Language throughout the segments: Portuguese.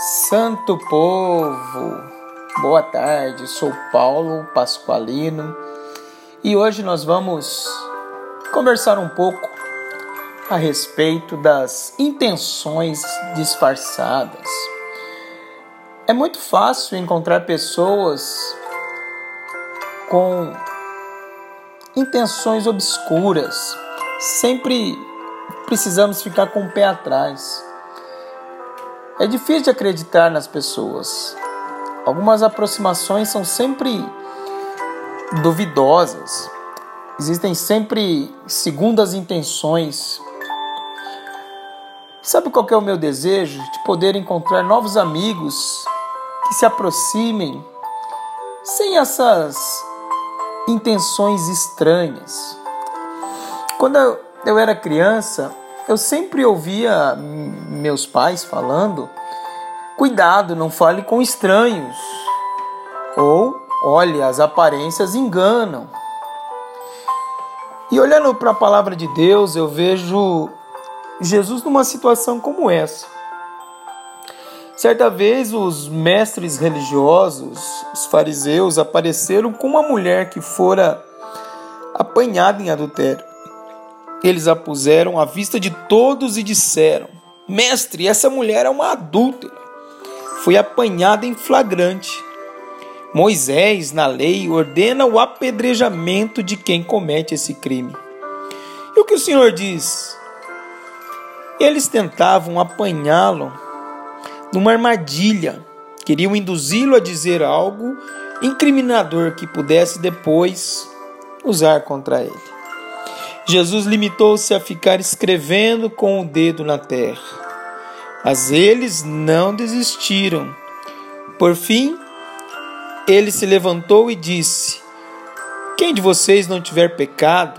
Santo povo, boa tarde. Sou Paulo Pasqualino e hoje nós vamos conversar um pouco a respeito das intenções disfarçadas. É muito fácil encontrar pessoas com intenções obscuras. Sempre precisamos ficar com o pé atrás. É difícil de acreditar nas pessoas. Algumas aproximações são sempre duvidosas. Existem sempre segundas intenções. Sabe qual é o meu desejo? De poder encontrar novos amigos que se aproximem sem essas intenções estranhas. Quando eu era criança, eu sempre ouvia meus pais falando: cuidado, não fale com estranhos. Ou, olhe, as aparências enganam. E olhando para a palavra de Deus, eu vejo Jesus numa situação como essa. Certa vez, os mestres religiosos, os fariseus, apareceram com uma mulher que fora apanhada em adultério. Eles a puseram à vista de todos e disseram: Mestre, essa mulher é uma adúltera. Foi apanhada em flagrante. Moisés, na lei, ordena o apedrejamento de quem comete esse crime. E o que o Senhor diz? Eles tentavam apanhá-lo numa armadilha, queriam induzi-lo a dizer algo incriminador que pudesse depois usar contra ele. Jesus limitou-se a ficar escrevendo com o dedo na terra. Mas eles não desistiram. Por fim, ele se levantou e disse: Quem de vocês não tiver pecado,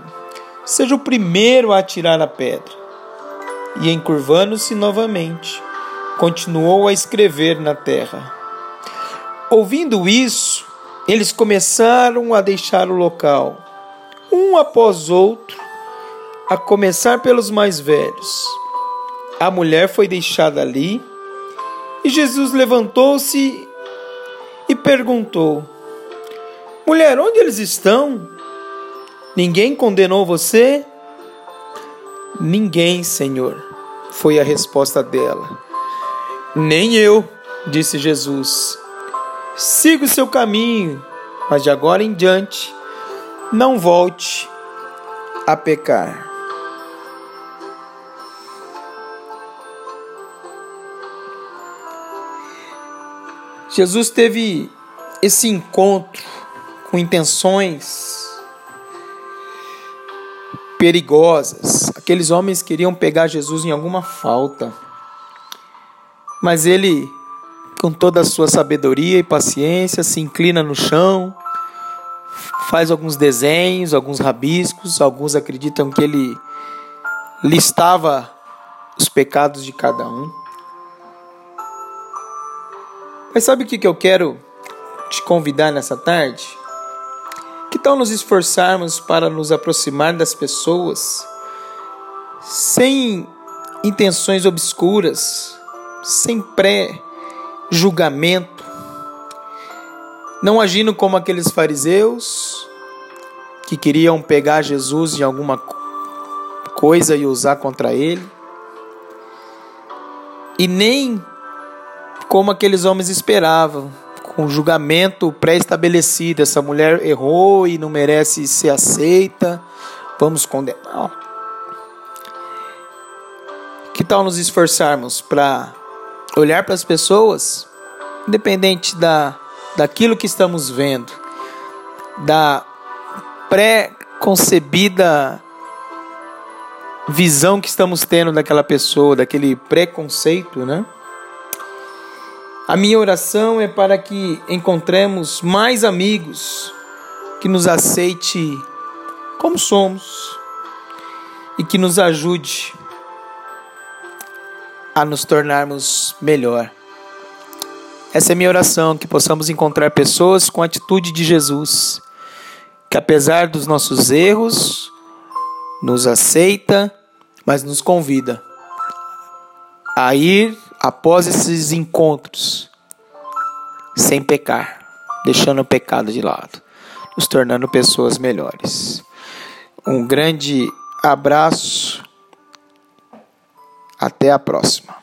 seja o primeiro a atirar a pedra. E encurvando-se novamente, continuou a escrever na terra. Ouvindo isso, eles começaram a deixar o local, um após outro, a começar pelos mais velhos. A mulher foi deixada ali e Jesus levantou-se e perguntou: Mulher, onde eles estão? Ninguém condenou você? Ninguém, Senhor, foi a resposta dela. Nem eu, disse Jesus. Siga o seu caminho, mas de agora em diante não volte a pecar. Jesus teve esse encontro com intenções perigosas. Aqueles homens queriam pegar Jesus em alguma falta. Mas ele, com toda a sua sabedoria e paciência, se inclina no chão, faz alguns desenhos, alguns rabiscos. Alguns acreditam que ele listava os pecados de cada um. Mas sabe o que eu quero te convidar nessa tarde? Que tal nos esforçarmos para nos aproximar das pessoas sem intenções obscuras, sem pré-julgamento, não agindo como aqueles fariseus que queriam pegar Jesus em alguma coisa e usar contra ele, e nem como aqueles homens esperavam, com julgamento pré-estabelecido. Essa mulher errou e não merece ser aceita, vamos condenar. Que tal nos esforçarmos para olhar para as pessoas, independente da, daquilo que estamos vendo, da pré-concebida visão que estamos tendo daquela pessoa, daquele preconceito, né? A minha oração é para que encontremos mais amigos que nos aceite como somos e que nos ajude a nos tornarmos melhor. Essa é minha oração, que possamos encontrar pessoas com a atitude de Jesus, que apesar dos nossos erros, nos aceita, mas nos convida a ir após esses encontros, sem pecar, deixando o pecado de lado, nos tornando pessoas melhores. Um grande abraço. Até a próxima.